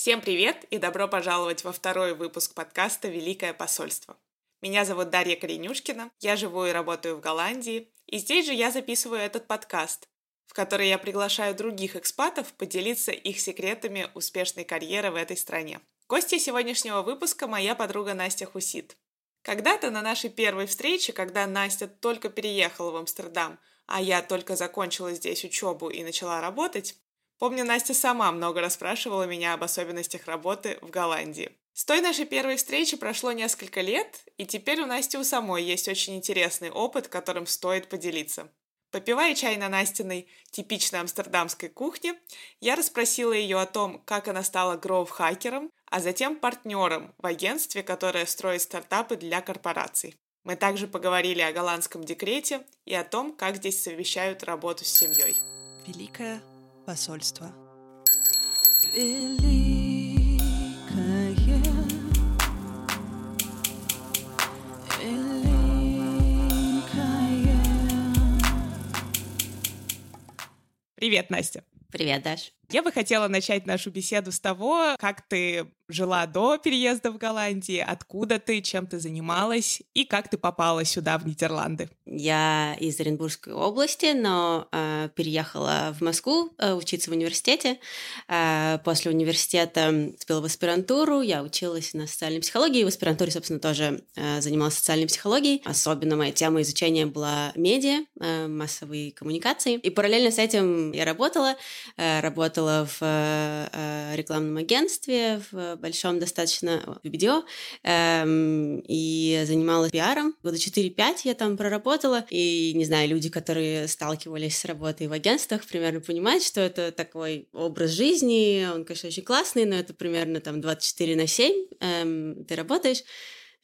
Всем привет и добро пожаловать во второй выпуск подкаста «Великое посольство». Меня зовут Дарья Коренюшкина, я живу и работаю в Голландии, и здесь же я записываю этот подкаст, в который я приглашаю других экспатов поделиться их секретами успешной карьеры в этой стране. Гостья сегодняшнего выпуска – моя подруга Настя Хусит. Когда-то на нашей первой встрече, когда Настя только переехала в Амстердам, а я только закончила здесь учебу и начала работать, помню, Настя сама много расспрашивала меня об особенностях работы в Голландии. С той нашей первой встречи прошло несколько лет, и теперь у Насти у самой есть очень интересный опыт, которым стоит поделиться. Попивая чай на Настиной типичной амстердамской кухне, я расспросила ее о том, как она стала гроув-хакером, а затем партнером в агентстве, которое строит стартапы для корпораций. Мы также поговорили о голландском декрете и о том, как здесь совмещают работу с семьей. Великое посольство. Великое. Великое. Привет, Настя! Привет, Даш. Я бы хотела начать нашу беседу с того, как ты жила до переезда в Голландию, откуда ты, чем ты занималась и как ты попала сюда, в Нидерланды. Я из Оренбургской области, но э, переехала в Москву э, учиться в университете. Э, после университета вступила в аспирантуру, я училась на социальной психологии, в аспирантуре, собственно, тоже э, занималась социальной психологией. Особенно моя тема изучения была медиа, э, массовые коммуникации. И параллельно с этим я работала, э, работала работала в э, рекламном агентстве, в большом достаточно видео, эм, и занималась пиаром. Года 4-5 я там проработала, и, не знаю, люди, которые сталкивались с работой в агентствах, примерно понимают, что это такой образ жизни, он, конечно, очень классный, но это примерно там 24 на 7 эм, ты работаешь,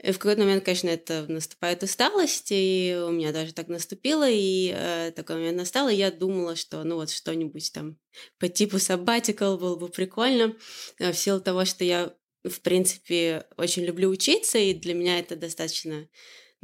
и в какой-то момент, конечно, это наступает усталость, и у меня даже так наступило, и э, такой момент настал, и я думала, что, ну вот, что-нибудь там по типу sabbatical было бы прикольно, э, в силу того, что я, в принципе, очень люблю учиться, и для меня это достаточно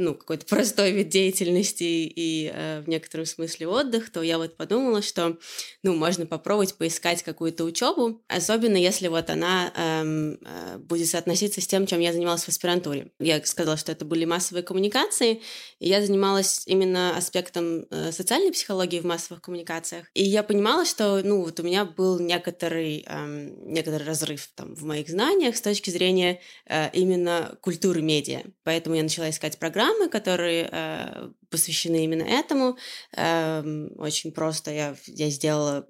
ну, какой-то простой вид деятельности и э, в некотором смысле отдых, то я вот подумала, что, ну, можно попробовать поискать какую-то учебу, особенно если вот она эм, э, будет соотноситься с тем, чем я занималась в аспирантуре. Я сказала, что это были массовые коммуникации, и я занималась именно аспектом э, социальной психологии в массовых коммуникациях. И я понимала, что, ну, вот у меня был некоторый, эм, некоторый разрыв там в моих знаниях с точки зрения э, именно культуры медиа. Поэтому я начала искать программы, программы, которые э, посвящены именно этому. Э, очень просто я, я сделала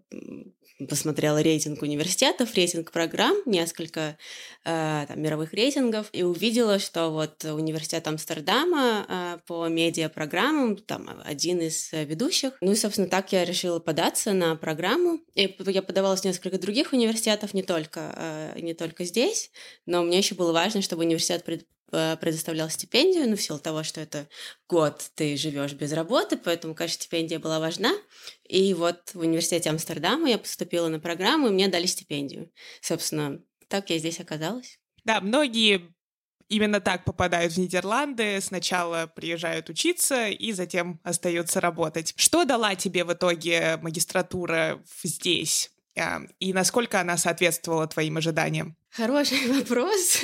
посмотрела рейтинг университетов, рейтинг программ, несколько э, там, мировых рейтингов, и увидела, что вот университет Амстердама э, по медиапрограммам там один из ведущих. Ну и, собственно, так я решила податься на программу. И я подавалась в несколько других университетов, не только, э, не только здесь, но мне еще было важно, чтобы университет пред, Э, предоставлял стипендию, ну, в силу того, что это год ты живешь без работы, поэтому, конечно, стипендия была важна. И вот в университете Амстердама я поступила на программу, и мне дали стипендию. Собственно, так я здесь оказалась. Да, многие именно так попадают в Нидерланды, сначала приезжают учиться и затем остаются работать. Что дала тебе в итоге магистратура здесь? А, и насколько она соответствовала твоим ожиданиям? Хороший вопрос.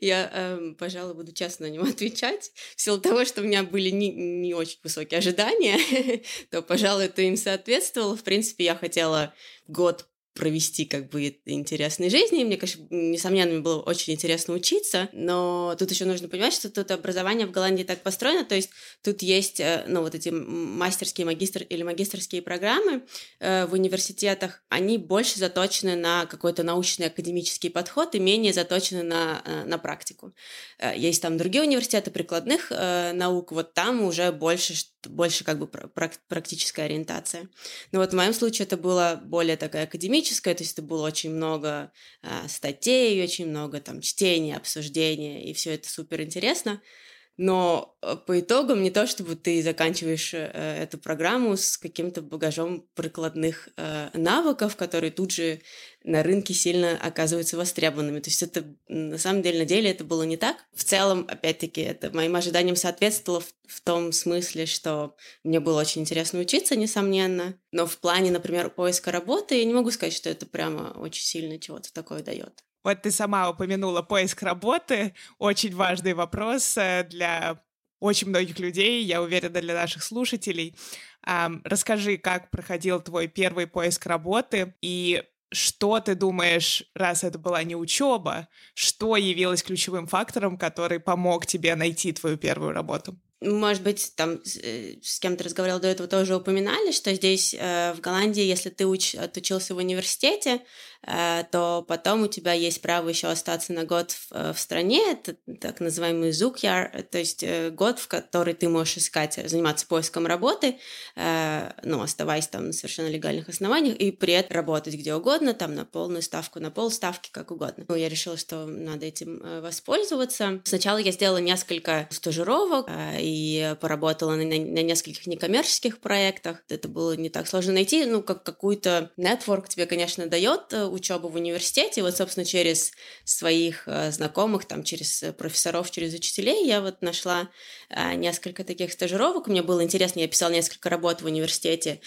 Я, э, пожалуй, буду честно на него отвечать. В силу того, что у меня были не, не очень высокие ожидания, то, пожалуй, это им соответствовало. В принципе, я хотела год провести как бы интересной жизни. И мне, конечно, несомненно, было очень интересно учиться, но тут еще нужно понимать, что тут образование в Голландии так построено, то есть тут есть, э, ну, вот эти мастерские, магистр или магистрские программы э, в университетах, они больше заточены на какой-то научный академический подход и менее заточены на, э, на практику. Есть там другие университеты прикладных наук, вот там уже больше, больше как бы практическая ориентация. Но вот в моем случае это было более такая академическая академическое, то есть это было очень много э, статей, очень много там чтения, обсуждения, и все это супер интересно. Но э, по итогам не то, чтобы ты заканчиваешь э, эту программу с каким-то багажом прикладных э, навыков, которые тут же на рынке сильно оказываются востребованными. То есть это на самом деле на деле это было не так. В целом, опять-таки, это моим ожиданиям соответствовало в, в том смысле, что мне было очень интересно учиться, несомненно. Но в плане, например, поиска работы я не могу сказать, что это прямо очень сильно чего-то такое дает. Вот ты сама упомянула поиск работы. Очень важный вопрос э, для очень многих людей, я уверена, для наших слушателей. Расскажи, как проходил твой первый поиск работы и что ты думаешь, раз это была не учеба, что явилось ключевым фактором, который помог тебе найти твою первую работу? может быть, там э, с кем-то разговаривал до этого, тоже упоминали, что здесь э, в Голландии, если ты уч, отучился в университете, э, то потом у тебя есть право еще остаться на год в, э, в стране, это так называемый зукьяр, то есть э, год, в который ты можешь искать, заниматься поиском работы, э, ну, оставаясь там на совершенно легальных основаниях, и при этом работать где угодно, там на полную ставку, на полставки, как угодно. Ну, я решила, что надо этим э, воспользоваться. Сначала я сделала несколько стажировок, э, и поработала на, на нескольких некоммерческих проектах. Это было не так сложно найти, ну, как какую-то network тебе, конечно, дает э, учеба в университете. Вот, собственно, через своих э, знакомых, там, через профессоров, через учителей я вот нашла э, несколько таких стажировок. Мне было интересно, я писала несколько работ в университете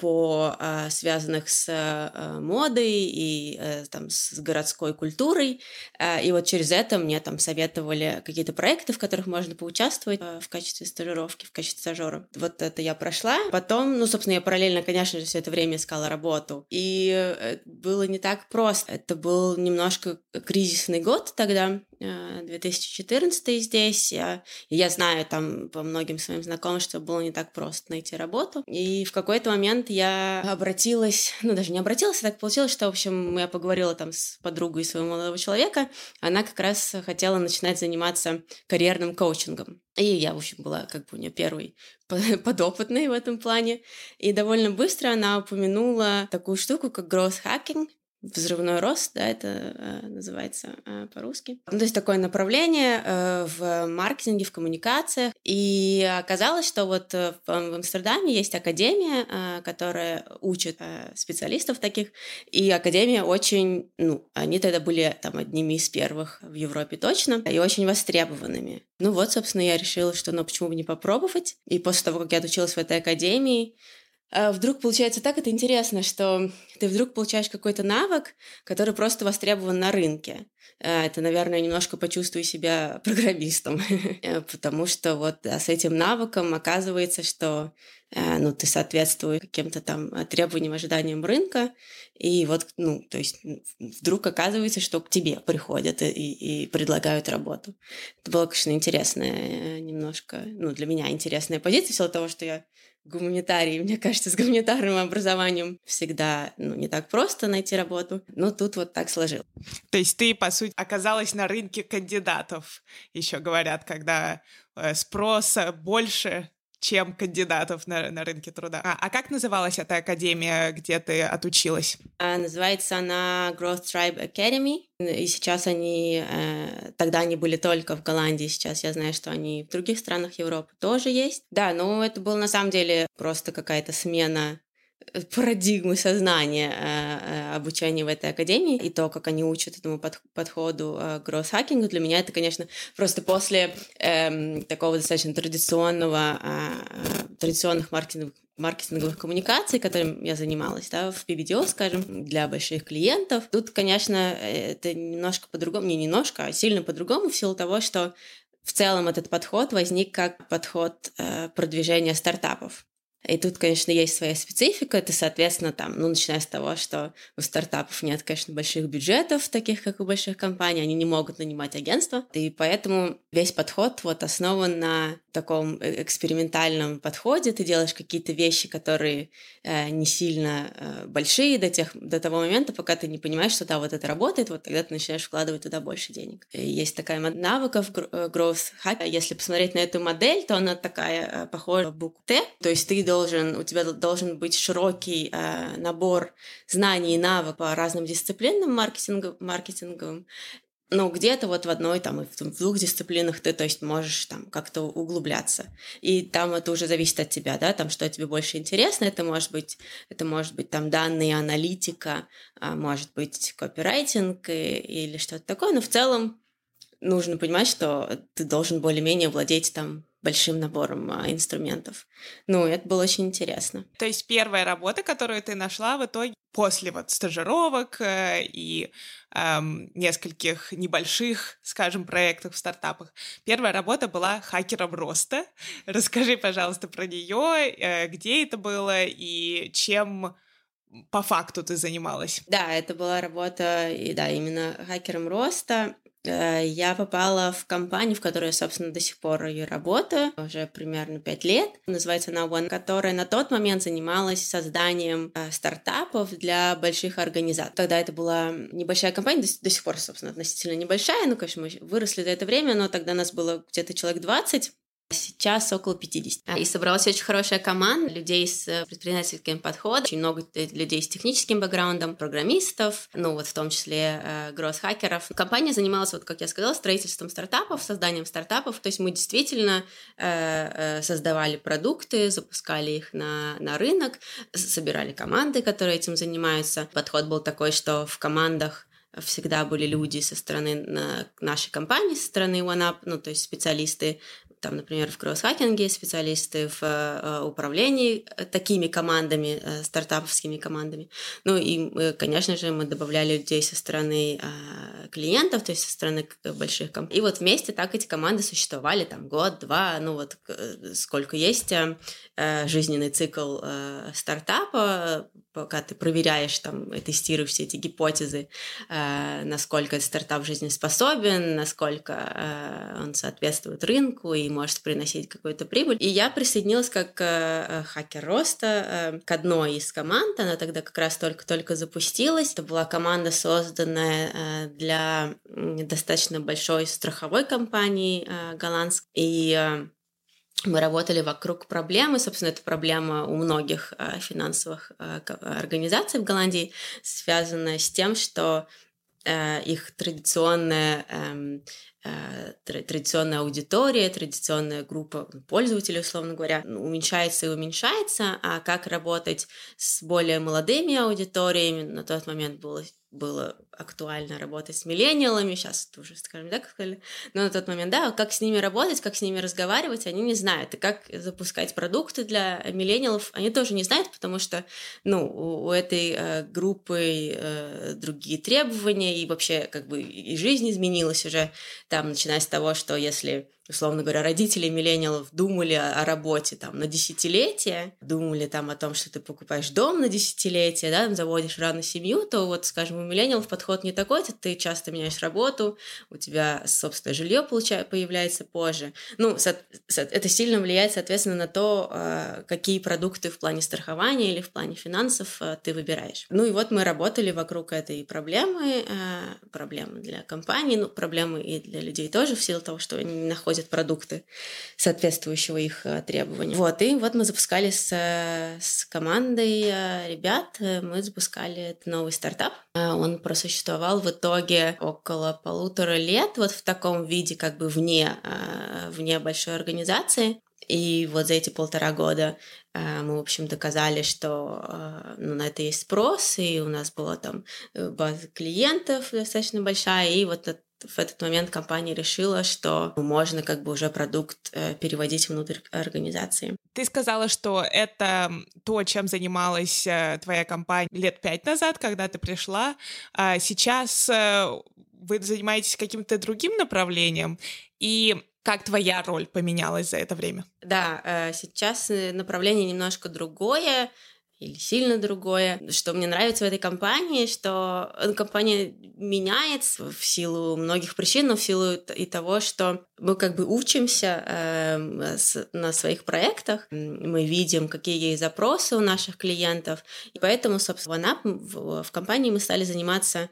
по связанных с модой и там с городской культурой. И вот через это мне там советовали какие-то проекты, в которых можно поучаствовать в качестве стажировки, в качестве стажера. Вот это я прошла. Потом, ну, собственно, я параллельно, конечно же, все это время искала работу. И э, было не так просто. Это был немножко кризисный год тогда, 2014 э, здесь. Я, я знаю там по многим своим знакомым, что было не так просто найти работу. И в какой-то момент я обратилась, ну даже не обратилась, а так получилось, что, в общем, я поговорила там с подругой своего молодого человека. Она как раз хотела начинать заниматься карьерным коучингом. И я, в общем, была как бы у нее первый подопытный в этом плане. И довольно быстро она упомянула такую штуку, как growth hacking взрывной рост, да, это э, называется э, по-русски. Ну, то есть такое направление э, в маркетинге, в коммуникациях. И оказалось, что вот в, в Амстердаме есть академия, э, которая учит э, специалистов таких, и академия очень, ну, они тогда были там одними из первых в Европе точно, и очень востребованными. Ну вот, собственно, я решила, что ну почему бы не попробовать. И после того, как я отучилась в этой академии, вдруг получается так, это интересно, что ты вдруг получаешь какой-то навык, который просто востребован на рынке. А, это, наверное, немножко почувствую себя программистом, э, потому что вот с этим навыком оказывается, что э, ну, ты соответствуешь каким-то там требованиям, ожиданиям рынка, и вот, ну, то есть вдруг оказывается, что к тебе приходят и, и предлагают работу. Это было, конечно, интересная э, немножко, ну, для меня интересная позиция, в силу того, что я гуманитарий. Мне кажется, с гуманитарным образованием всегда ну, не так просто найти работу. Но тут вот так сложилось. То есть ты, по сути, оказалась на рынке кандидатов, еще говорят, когда э, спроса больше, чем кандидатов на, на рынке труда. А, а как называлась эта академия, где ты отучилась? А, называется она Growth Tribe Academy. И сейчас они, э, тогда они были только в Голландии, сейчас я знаю, что они в других странах Европы тоже есть. Да, но это было на самом деле просто какая-то смена парадигмы сознания э, э, обучения в этой академии и то, как они учат этому под, подходу э, гросс-хакингу, для меня это, конечно, просто после э, такого достаточно традиционного, э, э, традиционных маркетинговых маркетинговых коммуникаций, которым я занималась, да, в PBDO, скажем, для больших клиентов. Тут, конечно, это немножко по-другому, не немножко, а сильно по-другому в силу того, что в целом этот подход возник как подход э, продвижения стартапов. И тут, конечно, есть своя специфика. Это, соответственно, там, ну, начиная с того, что у стартапов нет, конечно, больших бюджетов, таких, как у больших компаний, они не могут нанимать агентство. И поэтому весь подход вот основан на таком э, экспериментальном подходе. Ты делаешь какие-то вещи, которые э, не сильно э, большие до, тех, до того момента, пока ты не понимаешь, что да, вот это работает, вот тогда ты начинаешь вкладывать туда больше денег. И есть такая навыков э, growth hack. Если посмотреть на эту модель, то она такая э, похожа в букву Т. То есть ты у тебя должен быть широкий э, набор знаний и навыков по разным дисциплинам маркетинг, маркетинговым, но где-то вот в одной там и в двух дисциплинах ты, то есть, можешь там как-то углубляться. И там это уже зависит от тебя, да, там что тебе больше интересно, это может быть, это может быть там данные, аналитика, а может быть копирайтинг и, или что-то такое, но в целом нужно понимать, что ты должен более-менее владеть там большим набором а, инструментов. Ну, это было очень интересно. То есть первая работа, которую ты нашла, в итоге после вот стажировок э, и эм, нескольких небольших, скажем, проектов в стартапах. Первая работа была хакером роста. Расскажи, пожалуйста, про нее, э, где это было и чем по факту ты занималась? Да, это была работа, и да, именно хакером роста. Э, я попала в компанию, в которой я, собственно, до сих пор и работаю, уже примерно пять лет. Называется она One, которая на тот момент занималась созданием э, стартапов для больших организаций. Тогда это была небольшая компания, до, до сих пор, собственно, относительно небольшая. Ну, конечно, мы выросли за это время, но тогда нас было где-то человек 20. Сейчас около 50. И собралась очень хорошая команда людей с э, предпринимательским подходом, очень много людей с техническим бэкграундом, программистов, ну вот в том числе э, гросс-хакеров. Компания занималась, вот как я сказала, строительством стартапов, созданием стартапов, то есть мы действительно э, э, создавали продукты, запускали их на, на рынок, собирали команды, которые этим занимаются. Подход был такой, что в командах всегда были люди со стороны нашей компании, со стороны OneUp, ну, то есть специалисты там, например, в кросс-хакинге, специалисты в э, управлении э, такими командами, э, стартаповскими командами. Ну и, конечно же, мы добавляли людей со стороны клиентов, то есть со стороны больших компаний. И вот вместе так эти команды существовали там год-два, ну вот сколько есть жизненный цикл стартапа, пока ты проверяешь там, тестируешь все эти гипотезы, насколько стартап жизнеспособен, насколько он соответствует рынку и может приносить какую-то прибыль. И я присоединилась как э, хакер роста э, к одной из команд. Она тогда как раз только-только запустилась. Это была команда, созданная э, для достаточно большой страховой компании э, голландской. И э, мы работали вокруг проблемы, собственно, это проблема у многих э, финансовых э, организаций в Голландии, связанная с тем, что э, их традиционная э, Э, традиционная аудитория, традиционная группа пользователей, условно говоря, уменьшается и уменьшается, а как работать с более молодыми аудиториями, на тот момент было, было актуально работать с миллениалами, сейчас это уже, скажем так, сказали, но на тот момент, да, как с ними работать, как с ними разговаривать, они не знают, и как запускать продукты для миллениалов, они тоже не знают, потому что, ну, у, у этой э, группы э, другие требования, и вообще, как бы, и жизнь изменилась уже, там, начиная с того, что если условно говоря, родители миллениалов думали о, работе там на десятилетие, думали там о том, что ты покупаешь дом на десятилетие, да, заводишь рано семью, то вот, скажем, у миллениалов подход не такой, ты часто меняешь работу, у тебя собственное жилье получается, появляется позже. Ну, это сильно влияет, соответственно, на то, а, какие продукты в плане страхования или в плане финансов а, ты выбираешь. Ну и вот мы работали вокруг этой проблемы, а, проблемы для компании, ну, проблемы и для людей тоже, в силу того, что они не находят находят продукты соответствующего их э, требованиям. Вот, и вот мы запускали с, э, с командой э, ребят, мы запускали новый стартап. Он просуществовал в итоге около полутора лет, вот в таком виде, как бы вне, вне большой организации. И вот за эти полтора года мы, в общем, доказали, что ну, на это есть спрос, и у нас была там база клиентов достаточно большая, и вот в этот момент компания решила, что можно как бы уже продукт э, переводить внутрь организации. Ты сказала, что это то, чем занималась э, твоя компания лет пять назад, когда ты пришла. А сейчас э, вы занимаетесь каким-то другим направлением, и как твоя роль поменялась за это время? Да, сейчас направление немножко другое или сильно другое. Что мне нравится в этой компании, что ну, компания меняется в силу многих причин, но в силу и того, что мы как бы учимся э, с, на своих проектах, мы видим, какие есть запросы у наших клиентов, и поэтому, собственно, в, в компании мы стали заниматься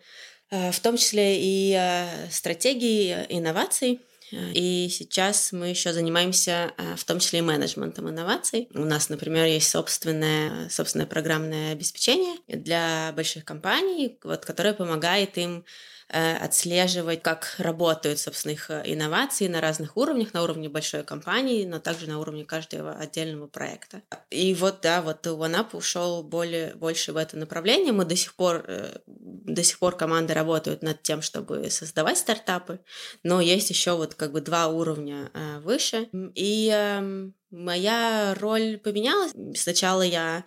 э, в том числе и э, стратегией инноваций, и сейчас мы еще занимаемся э, в том числе и менеджментом инноваций. У нас, например, есть собственное, собственное программное обеспечение для больших компаний, вот, которое помогает им Э, отслеживать, как работают, собственно, их э, инновации на разных уровнях, на уровне большой компании, но также на уровне каждого отдельного проекта. И вот, да, вот OneUp ушел более, больше в это направление. Мы до сих пор, э, до сих пор команды работают над тем, чтобы создавать стартапы, но есть еще вот как бы два уровня выше. И эм, моя роль поменялась. Сначала я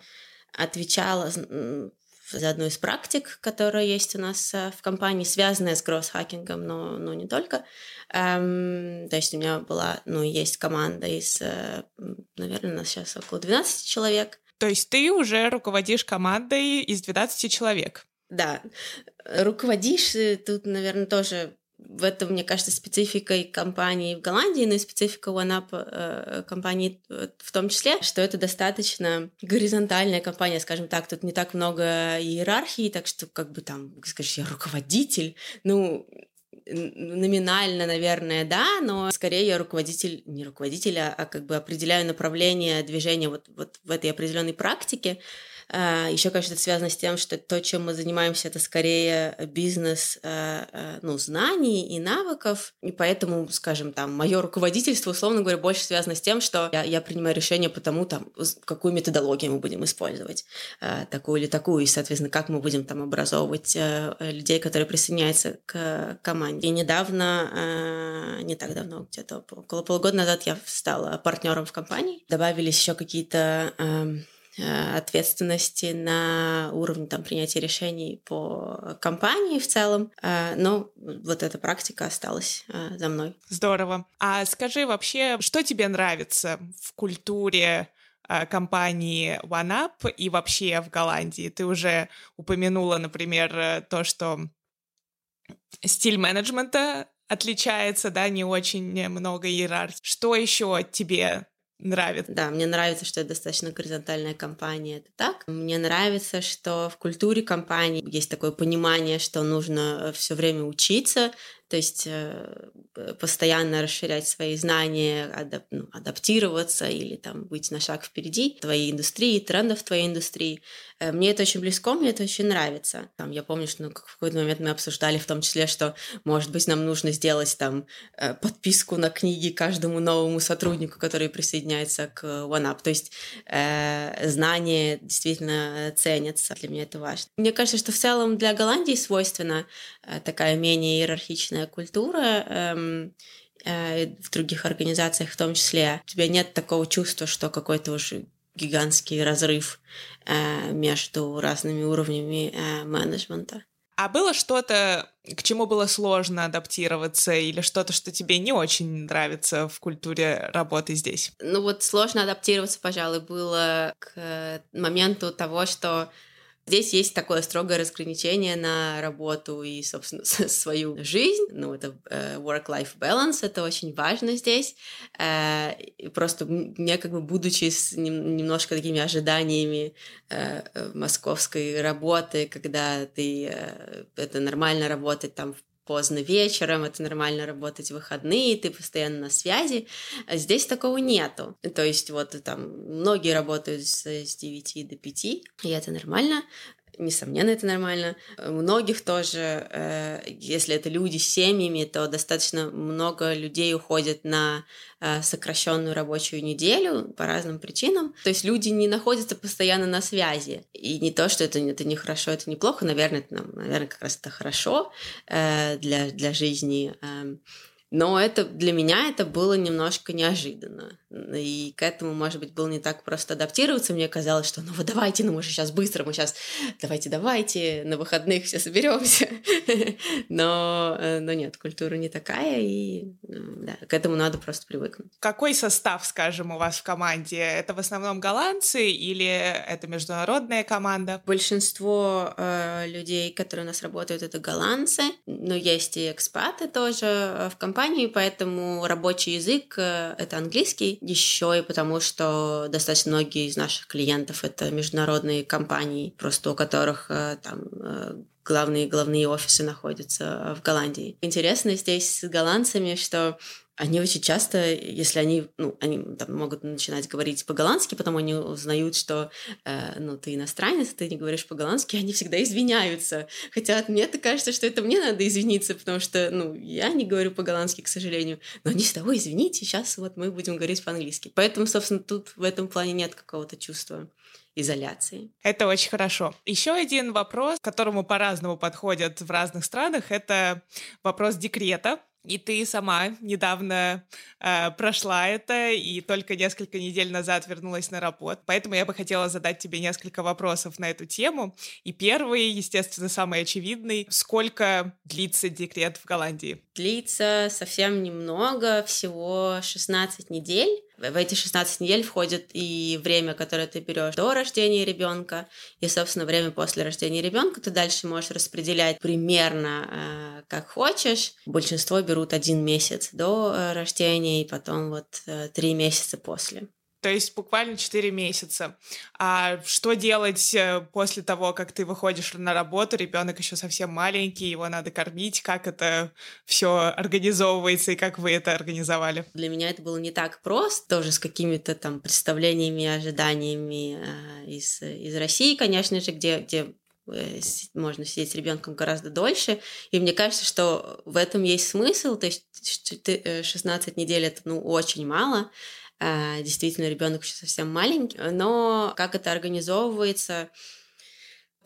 отвечала за одну из практик, которая есть у нас э, в компании, связанная с гросс-хакингом, но, но не только. Эм, то есть у меня была, ну, есть команда из, э, наверное, у нас сейчас около 12 человек. То есть ты уже руководишь командой из 12 человек? Да. Руководишь, э, тут, наверное, тоже в этом, мне кажется, спецификой компании в Голландии, но и специфика OneUp э, компании в том числе, что это достаточно горизонтальная компания, скажем так, тут не так много иерархии, так что как бы там, скажешь, я руководитель, ну, номинально, наверное, да, но скорее я руководитель, не руководитель, а, а как бы определяю направление движения вот, вот в этой определенной практике, Еще, конечно, это связано с тем, что то, чем мы занимаемся, это скорее бизнес а, а, ну, знаний и навыков. И поэтому, скажем, там, мое руководительство, условно говоря, больше связано с тем, что я, я принимаю решение по тому, там, какую методологию мы будем использовать, такую или такую, и, соответственно, как мы будем там образовывать людей, которые присоединяются к команде. И недавно, не так давно, где-то около полугода назад я стала партнером в компании. Добавились еще какие-то Э, ответственности на уровне там, принятия решений по компании в целом, э, но вот эта практика осталась э, за мной. Здорово. А скажи вообще, что тебе нравится в культуре компании OneUp и вообще в Голландии? Ты уже упомянула, например, то, что стиль менеджмента отличается, да, не очень много иерархии. Что еще тебе нравится. Да, мне нравится, что это достаточно горизонтальная компания, это так. Мне нравится, что в культуре компании есть такое понимание, что нужно все время учиться, то есть э, постоянно расширять свои знания, адап ну, адаптироваться или там быть на шаг впереди твоей индустрии, трендов твоей индустрии. Э, мне это очень близко, мне это очень нравится. Там, я помню, что ну, в какой-то момент мы обсуждали в том числе, что, может быть, нам нужно сделать там э, подписку на книги каждому новому сотруднику, который присоединяется к OneUp. То есть э, знания действительно ценятся. Для меня это важно. Мне кажется, что в целом для Голландии свойственно э, такая менее иерархичная различная культура, эм, э, в других организациях в том числе. У тебя нет такого чувства, что какой-то уже гигантский разрыв э, между разными уровнями э, менеджмента. А было что-то, к чему было сложно адаптироваться, или что-то, что тебе не очень нравится в культуре работы здесь? Ну вот сложно адаптироваться, пожалуй, было к моменту того, что Здесь есть такое строгое разграничение на работу и, собственно, свою жизнь. Ну, это э, work-life balance, это очень важно здесь. Э, просто мне, как бы, будучи с немножко такими ожиданиями э, московской работы, когда ты... Это нормально работать там в поздно вечером, это нормально работать в выходные, ты постоянно на связи. Здесь такого нету. То есть вот там многие работают с, с 9 до 5, и это нормально несомненно, это нормально. У многих тоже, э, если это люди с семьями, то достаточно много людей уходят на э, сокращенную рабочую неделю по разным причинам. То есть люди не находятся постоянно на связи. И не то, что это, это не хорошо, это неплохо, наверное, это, наверное, как раз это хорошо э, для, для жизни. Но это для меня это было немножко неожиданно. И к этому, может быть, было не так просто адаптироваться. Мне казалось, что ну вот давайте, ну мы же сейчас быстро, мы сейчас давайте, давайте, на выходных все соберемся. но, э, но нет, культура не такая, и ну, да, к этому надо просто привыкнуть. Какой состав, скажем, у вас в команде? Это в основном голландцы или это международная команда? Большинство э, людей, которые у нас работают, это голландцы, но есть и экспаты тоже э, в компании, поэтому рабочий язык э, — это английский, еще и потому, что достаточно многие из наших клиентов — это международные компании, просто у которых э, там э, главные, главные офисы находятся в Голландии. Интересно здесь с голландцами, что они очень часто, если они, ну, они там могут начинать говорить по-голландски, потом они узнают, что, э, ну, ты иностранец, ты не говоришь по-голландски, они всегда извиняются. Хотя мне то кажется, что это мне надо извиниться, потому что, ну, я не говорю по-голландски, к сожалению. Но они всегда, ой, извините, сейчас вот мы будем говорить по-английски. Поэтому, собственно, тут в этом плане нет какого-то чувства изоляции. Это очень хорошо. Еще один вопрос, к которому по-разному подходят в разных странах, это вопрос декрета И ты сама недавно э, прошла это и только несколько недель назад вернулась на работу. Поэтому я бы хотела задать тебе несколько вопросов на эту тему. И первый, естественно, самый очевидный. Сколько длится декрет в Голландии? Длится совсем немного, всего 16 недель. В эти 16 недель входит и время, которое ты берешь до рождения ребенка, и, собственно, время после рождения ребенка ты дальше можешь распределять примерно э, как хочешь. Большинство берут один месяц до э, рождения и потом вот э, три месяца после то есть буквально 4 месяца. А что делать э, после того, как ты выходишь на работу, ребенок еще совсем маленький, его надо кормить, как это все организовывается и как вы это организовали? Для меня это было не так просто, тоже с какими-то там представлениями, ожиданиями э, из, из России, конечно же, где, где э, можно сидеть с ребенком гораздо дольше. И мне кажется, что в этом есть смысл. То есть 16 недель это ну, очень мало. А, действительно, ребенок еще совсем маленький, но как это организовывается,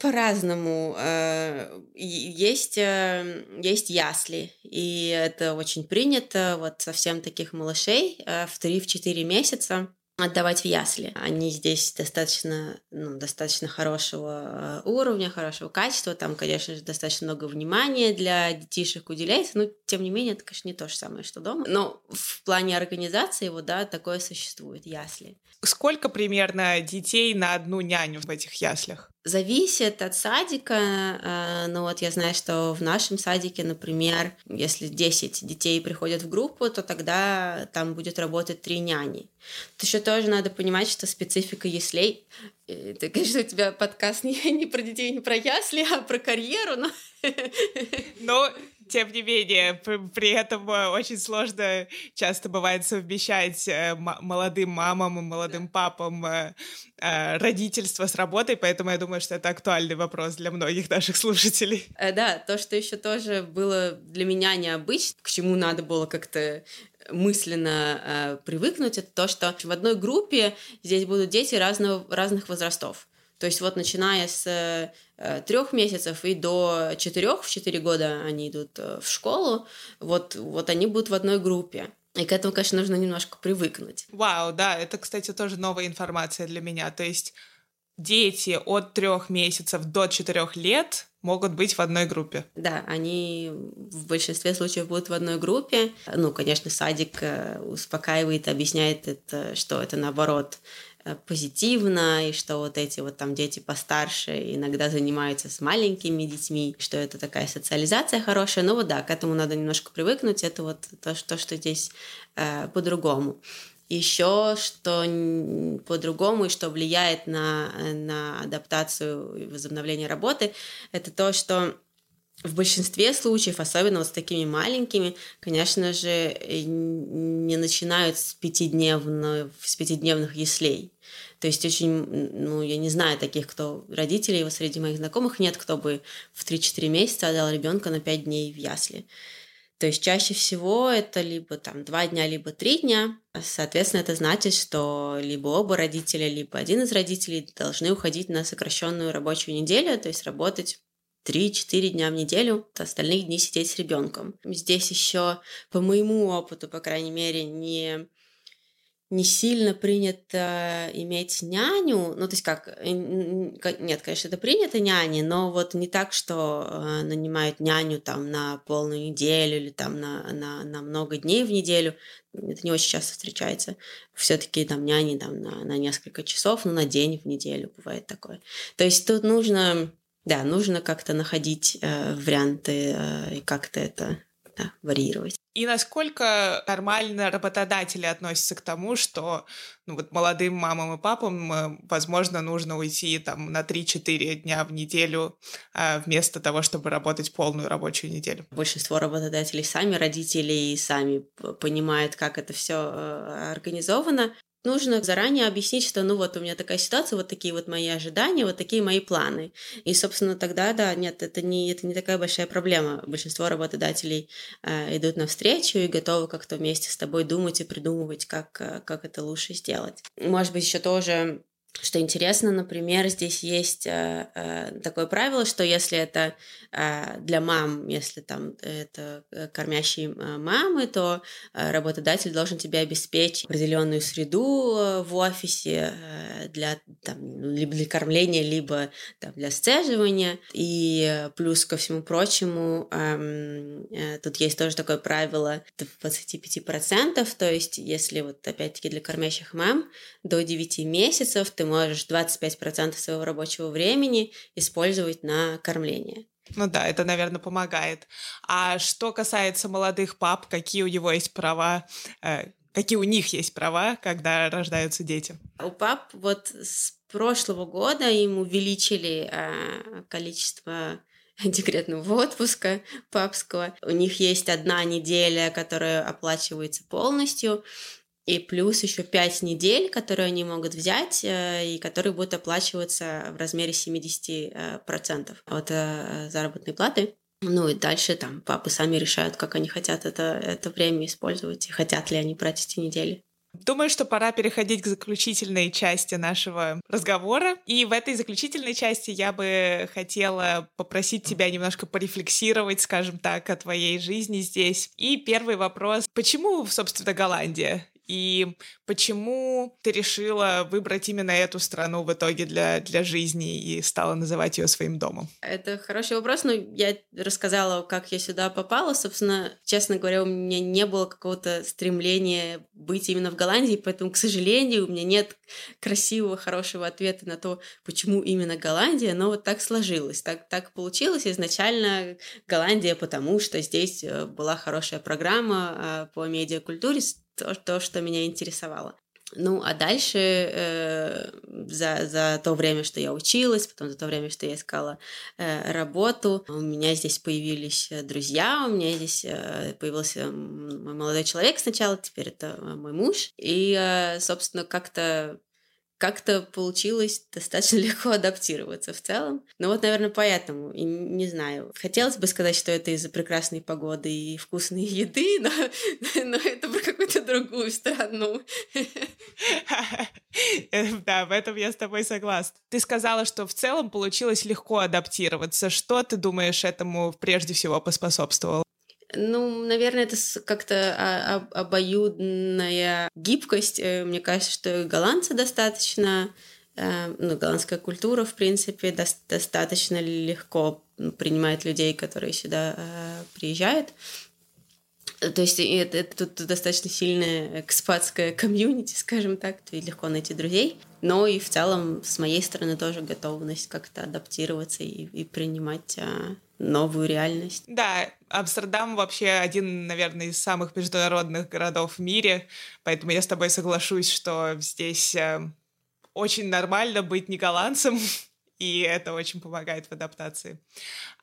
по-разному. А, есть, э, есть ясли, и это очень принято вот совсем таких малышей э, в 3-4 месяца отдавать в ясли. Они здесь достаточно, ну, достаточно хорошего э, уровня, хорошего качества. Там, конечно же, достаточно много внимания для детишек уделяется. Но, тем не менее, это, конечно, не то же самое, что дома. Но в плане организации его, да, такое существует, ясли. Сколько примерно детей на одну няню в этих яслях? Зависит от садика. Э, ну вот я знаю, что в нашем садике, например, если 10 детей приходят в группу, то тогда там будет работать три няни. Тут еще тоже надо понимать, что специфика яслей... Это, конечно, у тебя подкаст не, не про детей, не про ясли, а про карьеру, но... Но тем не менее, при этом э, очень сложно часто бывает совмещать э, молодым мамам и молодым папам э, родительство с работой, поэтому я думаю, что это актуальный вопрос для многих наших слушателей. Да, то, что еще тоже было для меня необычно, к чему надо было как-то мысленно э, привыкнуть, это то, что в одной группе здесь будут дети разного, разных возрастов. То есть вот начиная с э, трех месяцев и до четырех, в четыре года они идут э, в школу, вот, вот они будут в одной группе. И к этому, конечно, нужно немножко привыкнуть. Вау, да, это, кстати, тоже новая информация для меня. То есть дети от трех месяцев до четырех лет могут быть в одной группе. Да, они в большинстве случаев будут в одной группе. Ну, конечно, садик э, успокаивает, объясняет это, что это наоборот Э, позитивно, и что вот эти вот там дети постарше иногда занимаются с маленькими детьми, что это такая социализация хорошая. Но вот да, к этому надо немножко привыкнуть. Это вот то, что, что здесь э, по-другому. Еще что по-другому и что влияет на, на адаптацию и возобновление работы, это то, что в большинстве случаев, особенно вот с такими маленькими, конечно же, не начинают с, пятидневно, с пятидневных яслей. То есть очень, ну, я не знаю таких, кто родителей, вот среди моих знакомых нет, кто бы в 3-4 месяца отдал ребенка на 5 дней в ясли. То есть чаще всего это либо там два дня, либо три дня. Соответственно, это значит, что либо оба родителя, либо один из родителей должны уходить на сокращенную рабочую неделю, то есть работать 3-4 дня в неделю, остальных дней сидеть с ребенком. Здесь еще, по моему опыту, по крайней мере, не не сильно принято иметь няню, ну, то есть как, нет, конечно, это принято няни, но вот не так, что э, нанимают няню там на полную неделю или там на, на, на много дней в неделю, это не очень часто встречается. все таки там няни там на, на несколько часов, ну, на день в неделю бывает такое. То есть тут нужно да, нужно как-то находить э, варианты э, и как-то это да, варьировать. И насколько нормально работодатели относятся к тому, что ну, вот молодым мамам и папам, э, возможно, нужно уйти там на 3-4 дня в неделю э, вместо того, чтобы работать полную рабочую неделю? Большинство работодателей сами родители и сами понимают, как это все э, организовано нужно заранее объяснить, что ну вот у меня такая ситуация, вот такие вот мои ожидания, вот такие мои планы. И, собственно, тогда, да, нет, это не, это не такая большая проблема. Большинство работодателей э, идут навстречу и готовы как-то вместе с тобой думать и придумывать, как, э, как это лучше сделать. Может быть, еще тоже Что интересно, например, здесь есть э, э, такое правило, что если это э, для мам, если там это э, кормящие э, мамы, то э, работодатель должен тебе обеспечить определенную среду э, в офисе э, для там, либо для кормления, либо там, для сцеживания. И плюс ко всему прочему, э, э, тут есть тоже такое правило 25%, то есть если вот опять-таки для кормящих мам до 9 месяцев ты можешь 25% своего рабочего времени использовать на кормление. Ну да, это, наверное, помогает. А что касается молодых пап, какие у него есть права, э, какие у них есть права, когда рождаются дети? У пап вот с прошлого года им увеличили э, количество декретного отпуска папского. У них есть одна неделя, которая оплачивается полностью, и плюс еще 5 недель, которые они могут взять э, и которые будут оплачиваться в размере 70% э, от э, заработной платы. Ну и дальше там папы сами решают, как они хотят это, это время использовать, и хотят ли они брать эти недели. Думаю, что пора переходить к заключительной части нашего разговора. И в этой заключительной части я бы хотела попросить тебя немножко порефлексировать, скажем так, о твоей жизни здесь. И первый вопрос. Почему, собственно, Голландия? И почему ты решила выбрать именно эту страну в итоге для, для жизни и стала называть ее своим домом? Это хороший вопрос, но я рассказала, как я сюда попала. Собственно, честно говоря, у меня не было какого-то стремления быть именно в Голландии, поэтому, к сожалению, у меня нет красивого, хорошего ответа на то, почему именно Голландия, но вот так сложилось, так, так получилось. Изначально Голландия, потому что здесь э, была хорошая программа э, по медиакультуре, то, то что меня интересовало. Ну, а дальше э, за, за то время, что я училась, потом за то время, что я искала э, работу, у меня здесь появились э, друзья, у меня здесь э, появился мой молодой человек сначала, теперь это мой муж. И, э, собственно, как-то как-то получилось достаточно легко адаптироваться в целом. Но вот, наверное, поэтому, и не знаю. Хотелось бы сказать, что это из-за прекрасной погоды и вкусной еды, но, но это какую-то другую страну. Да, в этом я с тобой согласна. Ты сказала, что в целом получилось легко адаптироваться. Что ты думаешь этому прежде всего поспособствовало? Ну, наверное, это как-то обоюдная гибкость. Э, мне кажется, что голландцы достаточно, э, ну, голландская культура, в принципе, достаточно легко принимает людей, которые сюда э, приезжают. То есть это, это тут достаточно сильная экспатская комьюнити, скажем так, то легко найти друзей. Но и в целом с моей стороны тоже готовность как-то адаптироваться и, и принимать а, новую реальность. Да, Амстердам вообще один, наверное, из самых международных городов в мире, поэтому я с тобой соглашусь, что здесь э, очень нормально быть не голландцем, и это очень помогает в адаптации.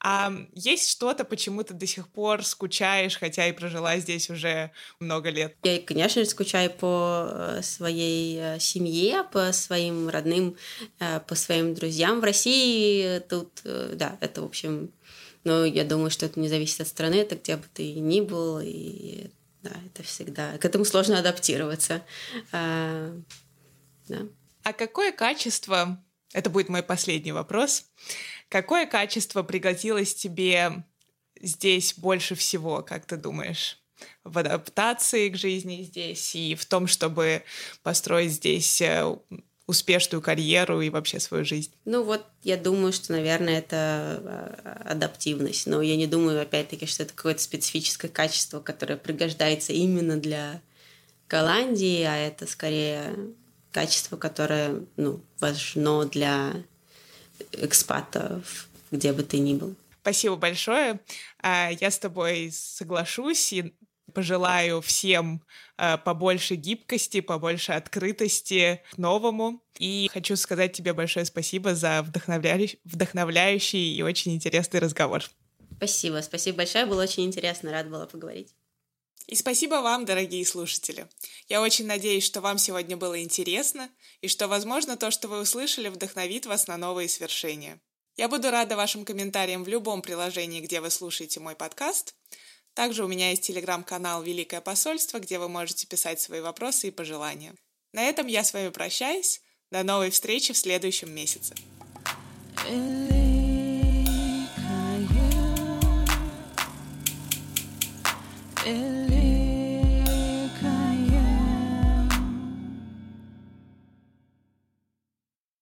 А есть что-то, почему ты до сих пор скучаешь, хотя и прожила здесь уже много лет? Я, конечно скучаю по э, своей э, семье, по своим родным, по своим друзьям в России. Тут, да, это, в общем, но я думаю, что это не зависит от страны, это где бы ты ни был, и да, это всегда... К этому сложно адаптироваться. А, да. а какое качество, это будет мой последний вопрос, какое качество пригодилось тебе здесь больше всего, как ты думаешь? в адаптации к жизни здесь и в том, чтобы построить здесь э, успешную карьеру и вообще свою жизнь? Ну вот, я думаю, что, наверное, это а, адаптивность. Но я не думаю, опять-таки, что это какое-то специфическое качество, которое пригождается именно для Голландии, а это скорее качество, которое ну, важно для экспатов, где бы ты ни был. Спасибо большое. А, я с тобой соглашусь и пожелаю всем э, побольше гибкости, побольше открытости к новому. И хочу сказать тебе большое спасибо за вдохновляющий, вдохновляющий и очень интересный разговор. Спасибо, спасибо большое, было очень интересно, рад была поговорить. И спасибо вам, дорогие слушатели. Я очень надеюсь, что вам сегодня было интересно и что, возможно, то, что вы услышали, вдохновит вас на новые свершения. Я буду рада вашим комментариям в любом приложении, где вы слушаете мой подкаст. Также у меня есть телеграм-канал «Великое посольство», где вы можете писать свои вопросы и пожелания. На этом я с вами прощаюсь. До новой встречи в следующем месяце. Ellie.